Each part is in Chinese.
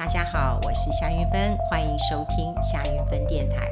大家好，我是夏云芬，欢迎收听夏云芬电台。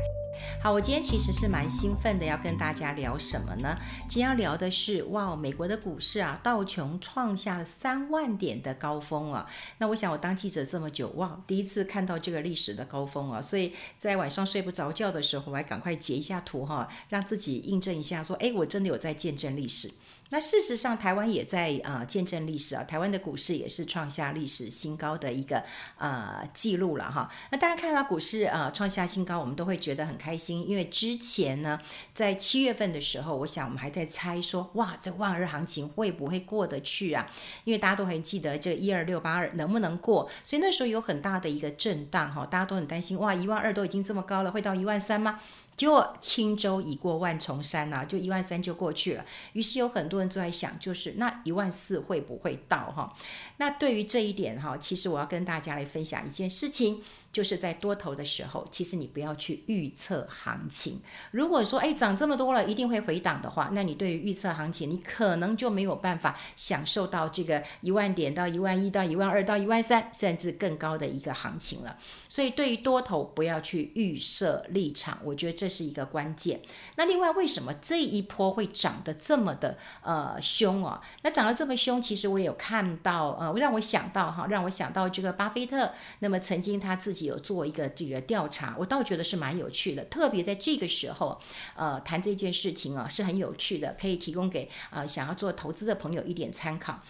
好，我今天其实是蛮兴奋的，要跟大家聊什么呢？今天要聊的是，哇，美国的股市啊，道琼创下了三万点的高峰啊。那我想，我当记者这么久，哇，第一次看到这个历史的高峰啊，所以在晚上睡不着觉的时候，我还赶快截一下图哈，让自己印证一下，说，哎，我真的有在见证历史。那事实上，台湾也在呃见证历史啊，台湾的股市也是创下历史新高的一个呃记录了哈。那大家看到股市呃创下新高，我们都会觉得很开心，因为之前呢，在七月份的时候，我想我们还在猜说，哇，这万二行情会不会过得去啊？因为大家都还记得这一二六八二能不能过，所以那时候有很大的一个震荡哈，大家都很担心，哇，一万二都已经这么高了，会到一万三吗？结果轻舟已过万重山呐、就一万三就过去了。于是有很多人都在想，就是那一万四会不会到哈？那对于这一点哈，其实我要跟大家来分享一件事情。就是在多头的时候，其实你不要去预测行情。如果说，哎，涨这么多了，一定会回档的话，那你对于预测行情，你可能就没有办法享受到这个一万点到一万一到一万二到一万三，甚至更高的一个行情了。所以，对于多头，不要去预设立场，我觉得这是一个关键。那另外，为什么这一波会涨得这么的呃凶哦？那涨得这么凶，其实我也有看到，呃，让我想到哈，让我想到这个巴菲特，那么曾经他自己。有做一个这个调查，我倒觉得是蛮有趣的，特别在这个时候，呃，谈这件事情啊，是很有趣的，可以提供给呃想要做投资的朋友一点参考。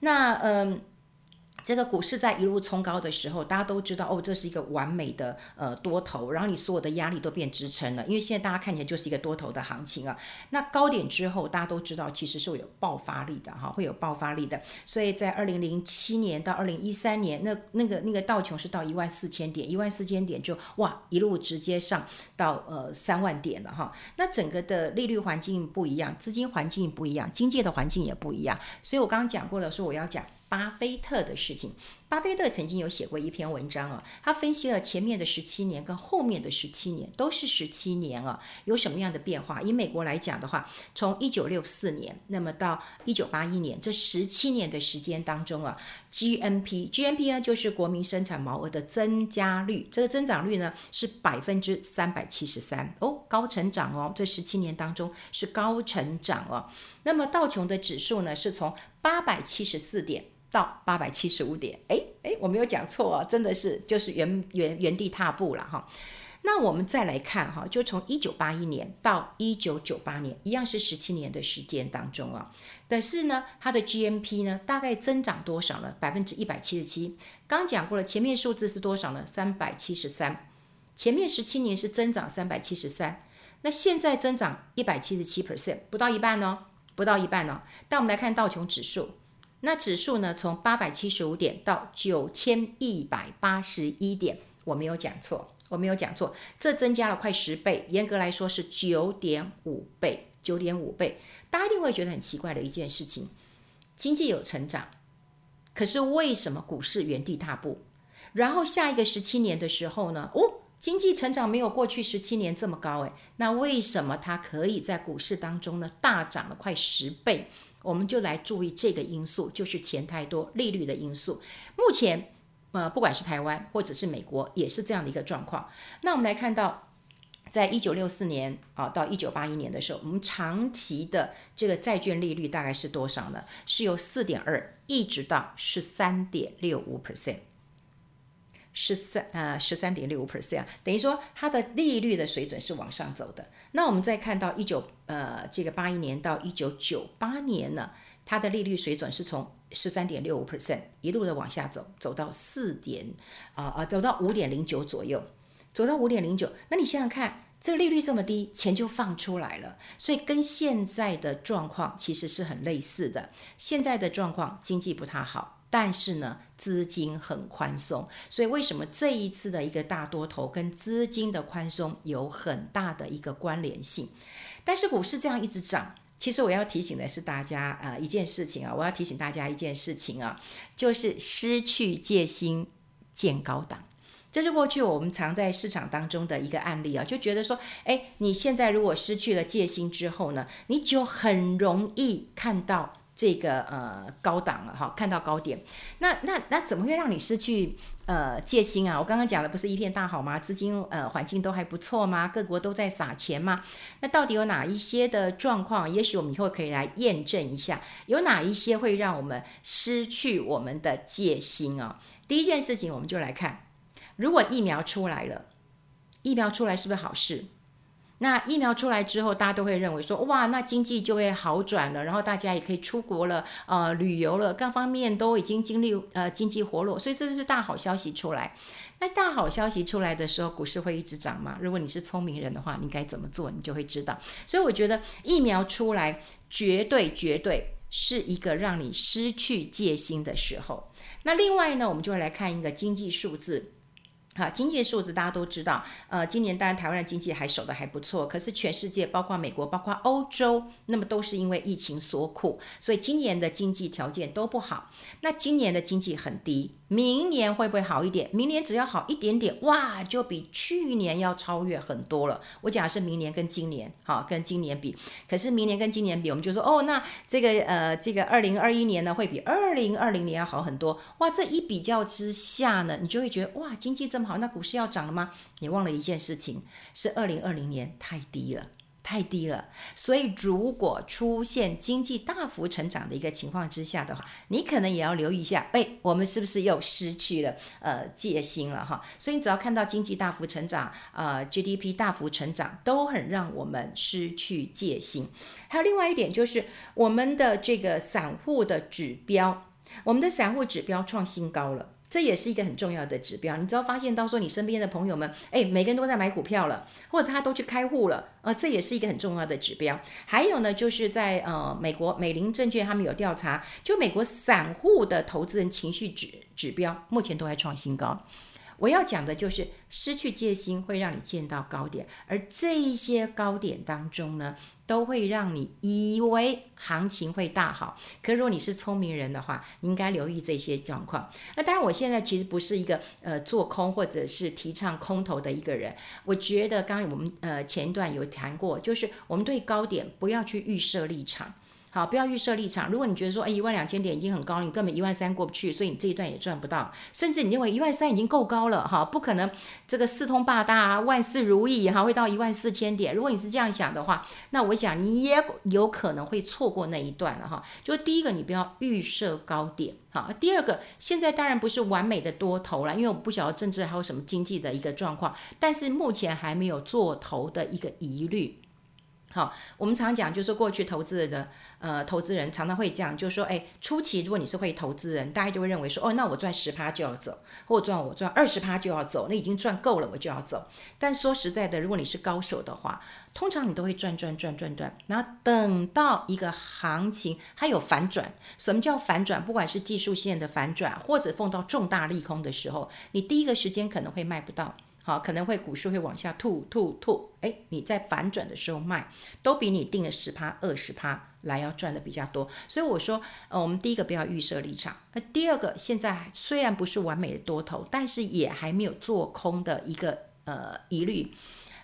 那嗯。这个股市在一路冲高的时候，大家都知道哦，这是一个完美的呃多头，然后你所有的压力都变支撑了，因为现在大家看起来就是一个多头的行情啊。那高点之后，大家都知道其实是会有爆发力的哈，会有爆发力的。所以在二零零七年到二零一三年，那那个那个道琼是到一万四千点，一万四千点就哇一路直接上到呃三万点了哈。那整个的利率环境不一样，资金环境不一样，经济的环境也不一样。所以我刚刚讲过了，说我要讲。巴菲特的事情，巴菲特曾经有写过一篇文章啊，他分析了前面的十七年跟后面的十七年，都是十七年啊，有什么样的变化？以美国来讲的话，从一九六四年，那么到一九八一年这十七年的时间当中啊，GNP，GNP 呢就是国民生产毛额的增加率，这个增长率呢是百分之三百七十三哦，高成长哦，这十七年当中是高成长哦。那么道琼的指数呢是从八百七十四点。到八百七十五点，哎哎，我没有讲错哦，真的是就是原原原地踏步了哈。那我们再来看哈，就从一九八一年到一九九八年，一样是十七年的时间当中啊。但是呢，它的 G M P 呢，大概增长多少呢？百分之一百七十七。刚讲过了，前面数字是多少呢？三百七十三。前面十七年是增长三百七十三，那现在增长一百七十七 percent，不到一半哦，不到一半哦。但我们来看道琼指数。那指数呢？从八百七十五点到九千一百八十一点，我没有讲错，我没有讲错，这增加了快十倍，严格来说是九点五倍，九点五倍。大家一定会觉得很奇怪的一件事情：经济有成长，可是为什么股市原地踏步？然后下一个十七年的时候呢？哦，经济成长没有过去十七年这么高，诶，那为什么它可以在股市当中呢大涨了快十倍？我们就来注意这个因素，就是钱太多、利率的因素。目前，呃，不管是台湾或者是美国，也是这样的一个状况。那我们来看到，在一九六四年啊到一九八一年的时候，我们长期的这个债券利率大概是多少呢？是由四点二一直到十三点六五 percent。十三呃十三点六五 percent，等于说它的利率的水准是往上走的。那我们再看到一九呃这个八一年到一九九八年呢，它的利率水准是从十三点六五 percent 一路的往下走，走到四点啊啊走到五点零九左右，走到五点零九。那你想想看，这个利率这么低，钱就放出来了，所以跟现在的状况其实是很类似的。现在的状况经济不太好。但是呢，资金很宽松，所以为什么这一次的一个大多头跟资金的宽松有很大的一个关联性？但是股市这样一直涨，其实我要提醒的是大家啊、一件事情啊，我要提醒大家一件事情啊，就是失去戒心见高档。这是过去我们常在市场当中的一个案例啊，就觉得说，哎，你现在如果失去了戒心之后呢，你就很容易看到。这个呃高档了哈，看到高点，那那那怎么会让你失去呃戒心啊？我刚刚讲的不是一片大好吗？资金呃环境都还不错吗？各国都在撒钱吗？那到底有哪一些的状况？也许我们以后可以来验证一下，有哪一些会让我们失去我们的戒心啊？第一件事情，我们就来看，如果疫苗出来了，疫苗出来是不是好事？那疫苗出来之后，大家都会认为说，哇，那经济就会好转了，然后大家也可以出国了，呃，旅游了，各方面都已经经历呃经济活络，所以这是大好消息出来。那大好消息出来的时候，股市会一直涨吗？如果你是聪明人的话，你该怎么做？你就会知道。所以我觉得疫苗出来，绝对绝对是一个让你失去戒心的时候。那另外呢，我们就会来看一个经济数字。好，经济数字大家都知道，呃，今年当然台湾的经济还守得还不错，可是全世界包括美国、包括欧洲，那么都是因为疫情所苦，所以今年的经济条件都不好。那今年的经济很低，明年会不会好一点？明年只要好一点点，哇，就比去年要超越很多了。我讲的是明年跟今年，好，跟今年比。可是明年跟今年比，我们就说，哦，那这个呃，这个二零二一年呢，会比二零二零年要好很多。哇，这一比较之下呢，你就会觉得，哇，经济这么。好，那股市要涨了吗？你忘了一件事情，是二零二零年太低了，太低了。所以如果出现经济大幅成长的一个情况之下的话，你可能也要留意一下，哎，我们是不是又失去了呃戒心了哈？所以你只要看到经济大幅成长，呃 GDP 大幅成长，都很让我们失去戒心。还有另外一点就是我们的这个散户的指标，我们的散户指标创新高了。这也是一个很重要的指标。你只要发现到说你身边的朋友们，哎，每个人都在买股票了，或者他都去开户了，啊，这也是一个很重要的指标。还有呢，就是在呃美国美林证券他们有调查，就美国散户的投资人情绪指指标目前都在创新高。我要讲的就是失去戒心会让你见到高点，而这一些高点当中呢，都会让你以为行情会大好。可如果你是聪明人的话，你应该留意这些状况。那当然，我现在其实不是一个呃做空或者是提倡空头的一个人。我觉得刚刚我们呃前一段有谈过，就是我们对高点不要去预设立场。好，不要预设立场。如果你觉得说，哎，一万两千点已经很高了，你根本一万三过不去，所以你这一段也赚不到。甚至你认为一万三已经够高了，哈，不可能这个四通八达、万事如意，哈，会到一万四千点。如果你是这样想的话，那我想你也有可能会错过那一段了，哈。就第一个，你不要预设高点，好。第二个，现在当然不是完美的多头了，因为我不晓得政治还有什么经济的一个状况，但是目前还没有做头的一个疑虑。好，我们常讲，就是过去投资的呃投资人常常会这样，就是说，哎，初期如果你是会投资人，大家就会认为说，哦，那我赚十趴就要走，或赚我赚二十趴就要走，那已经赚够了，我就要走。但说实在的，如果你是高手的话，通常你都会赚赚赚赚赚，然后等到一个行情它有反转，什么叫反转？不管是技术线的反转，或者碰到重大利空的时候，你第一个时间可能会卖不到。好，可能会股市会往下吐吐吐，哎，你在反转的时候卖，都比你定了十趴二十趴来要赚的比较多。所以我说，呃，我们第一个不要预设立场，那第二个，现在虽然不是完美的多头，但是也还没有做空的一个呃疑虑。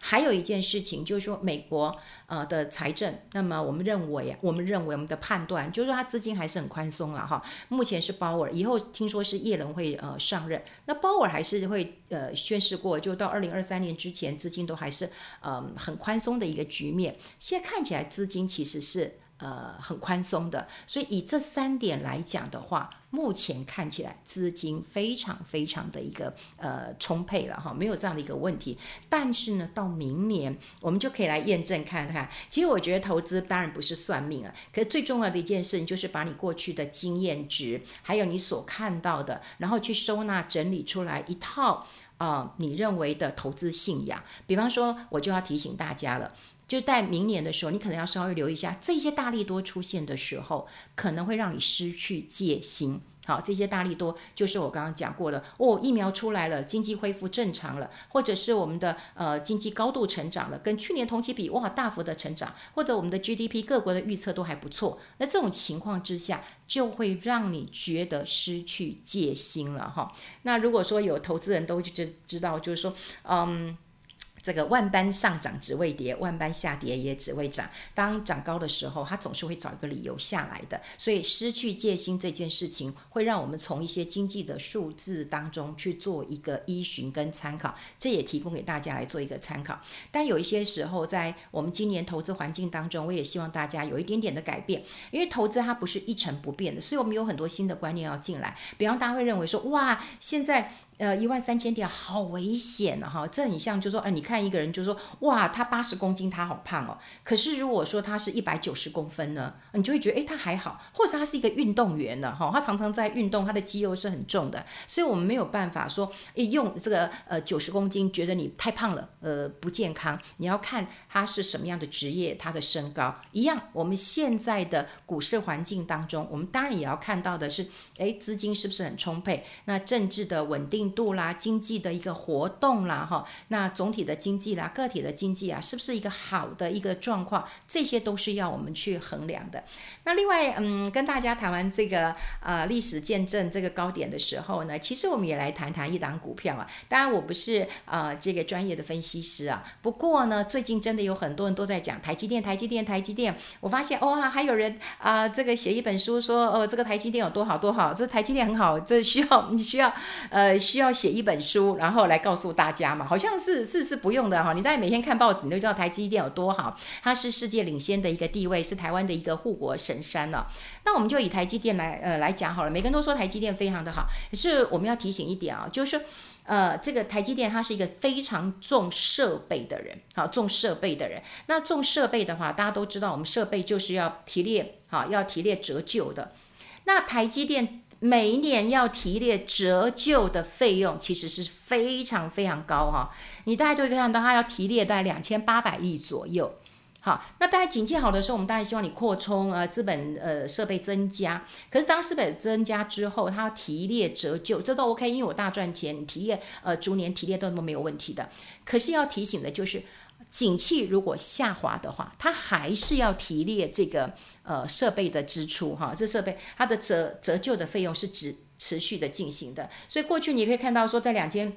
还有一件事情，就是说美国呃的财政，那么我们认为，我们认为我们的判断就是说，它资金还是很宽松了哈。目前是鲍尔，以后听说是耶伦会呃上任，那鲍尔还是会呃宣誓过，就到二零二三年之前，资金都还是呃很宽松的一个局面。现在看起来资金其实是。呃，很宽松的，所以以这三点来讲的话，目前看起来资金非常非常的一个呃充沛了哈，没有这样的一个问题。但是呢，到明年我们就可以来验证看看。其实我觉得投资当然不是算命啊，可是最重要的一件事情就是把你过去的经验值，还有你所看到的，然后去收纳整理出来一套啊、你认为的投资信仰。比方说，我就要提醒大家了。就在明年的时候，你可能要稍微留意一下，这些大利多出现的时候，可能会让你失去戒心。好，这些大利多就是我刚刚讲过的哦，疫苗出来了，经济恢复正常了，或者是我们的呃经济高度成长了，跟去年同期比哇大幅的成长，或者我们的 GDP 各国的预测都还不错。那这种情况之下，就会让你觉得失去戒心了哈。那如果说有投资人都知知道，就是说嗯。这个万般上涨只为跌，万般下跌也只为涨。当涨高的时候，它总是会找一个理由下来的。所以失去戒心这件事情，会让我们从一些经济的数字当中去做一个依循跟参考。这也提供给大家来做一个参考。但有一些时候，在我们今年投资环境当中，我也希望大家有一点点的改变，因为投资它不是一成不变的，所以我们有很多新的观念要进来。比方大家会认为说，哇，现在。呃，一万三千点好危险呢，哈，这很像就说，哎、你看一个人就说，哇，他八十公斤，他好胖哦。可是如果说他是一百九十公分呢，你就会觉得，哎，他还好，或者他是一个运动员呢，哈，他常常在运动，他的肌肉是很重的，所以我们没有办法说，哎，用这个呃九十公斤觉得你太胖了，呃，不健康。你要看他是什么样的职业，他的身高一样。我们现在的股市环境当中，我们当然也要看到的是，哎，资金是不是很充沛？那政治的稳定度啦，经济的一个活动啦，哈，那总体的经济啦，个体的经济啊，是不是一个好的一个状况？这些都是要我们去衡量的。那另外，嗯，跟大家谈完这个呃历史见证这个高点的时候呢，其实我们也来谈谈一档股票啊。当然，我不是呃这个专业的分析师啊，不过呢，最近真的有很多人都在讲台积电，台积电，台积电。我发现哦，还有人啊、这个写一本书说哦，这个台积电有多好多好，这台积电很好，这需要你需要呃需要要写一。本书，然后来告诉大家嘛，好像是是是不用的哈。你大概每天看报纸，你都知道台积电有多好，它是世界领先的一个地位，是台湾的一个护国神山了。那我们就以台积电来呃来讲好了，每个人都说台积电非常的好，可是我们要提醒一点啊，就是呃这个台积电它是一个非常重设备的人，好重设备的人。那重设备的话，大家都知道，我们设备就是要提列，好要提列折旧的。那台积电。每一年要提列折旧的费用，其实是非常非常高哈。你大概都可以看到，它要提列大概两千八百亿左右。好，那当然景气好的时候，我们当然希望你扩充呃资本呃设备增加。可是当资本增加之后，它要提列折旧，这都 OK，因为我大赚钱，你提列呃逐年提列都没有问题的。可是要提醒的就是。景气如果下滑的话，它还是要提列这个呃设备的支出哈，这设备它的折折旧的费用是持持续的进行的，所以过去你可以看到说，在两千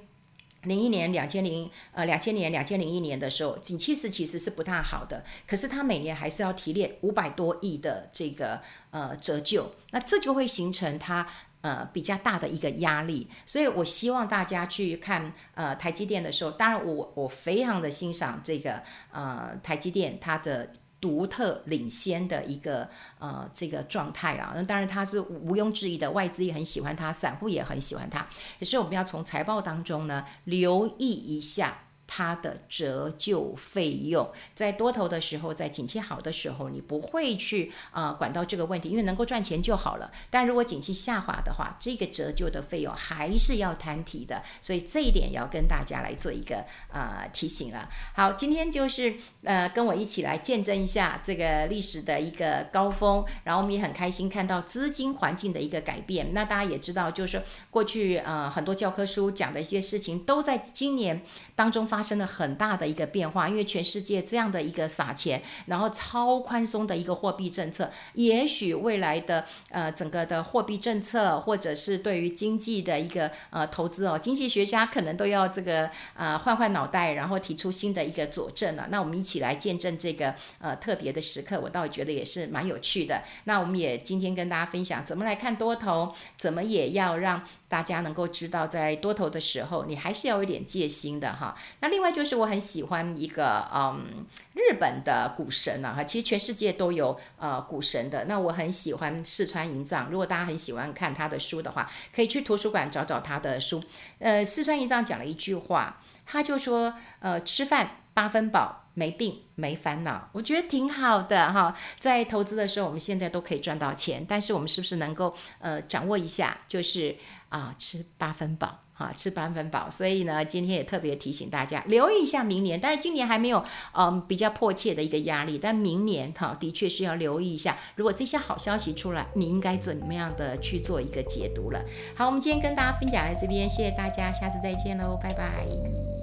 零一年、两千零呃两千年、两千零一年的时候，景气是其实是不太好的，可是它每年还是要提炼五百多亿的这个呃折旧，那这就会形成它。呃，比较大的一个压力，所以我希望大家去看呃台积电的时候，当然我我非常的欣赏这个呃台积电它的独特领先的一个呃这个状态啊，那当然它是毋庸置疑的，外资也很喜欢它，散户也很喜欢它，可是我们要从财报当中呢留意一下。它的折旧费用，在多头的时候，在景气好的时候，你不会去啊、管到这个问题，因为能够赚钱就好了。但如果景气下滑的话，这个折旧的费用还是要摊提的，所以这一点要跟大家来做一个啊、提醒了。好，今天就是呃跟我一起来见证一下这个历史的一个高峰，然后我们也很开心看到资金环境的一个改变。那大家也知道，就是过去呃很多教科书讲的一些事情，都在今年当中发。发生了很大的一个变化，因为全世界这样的一个撒钱，然后超宽松的一个货币政策，也许未来的呃整个的货币政策，或者是对于经济的一个呃投资哦，经济学家可能都要这个呃换换脑袋，然后提出新的一个佐证了。那我们一起来见证这个呃特别的时刻，我倒觉得也是蛮有趣的。那我们也今天跟大家分享怎么来看多头，怎么也要让。大家能够知道，在多头的时候，你还是要有点戒心的哈。那另外就是我很喜欢一个嗯日本的股神啊哈，其实全世界都有呃股神的。那我很喜欢四川银藏，如果大家很喜欢看他的书的话，可以去图书馆找找他的书。呃，四川银藏讲了一句话，他就说呃吃饭八分饱，没病没烦恼，我觉得挺好的哈。在投资的时候，我们现在都可以赚到钱，但是我们是不是能够呃掌握一下，就是。啊，吃八分饱，哈、吃八分饱。所以呢，今天也特别提醒大家，留意一下明年。但是今年还没有，嗯，比较迫切的一个压力。但明年，哈、的确是要留意一下。如果这些好消息出来，你应该怎么样的去做一个解读了？好，我们今天跟大家分享在这边，谢谢大家，下次再见喽，拜拜。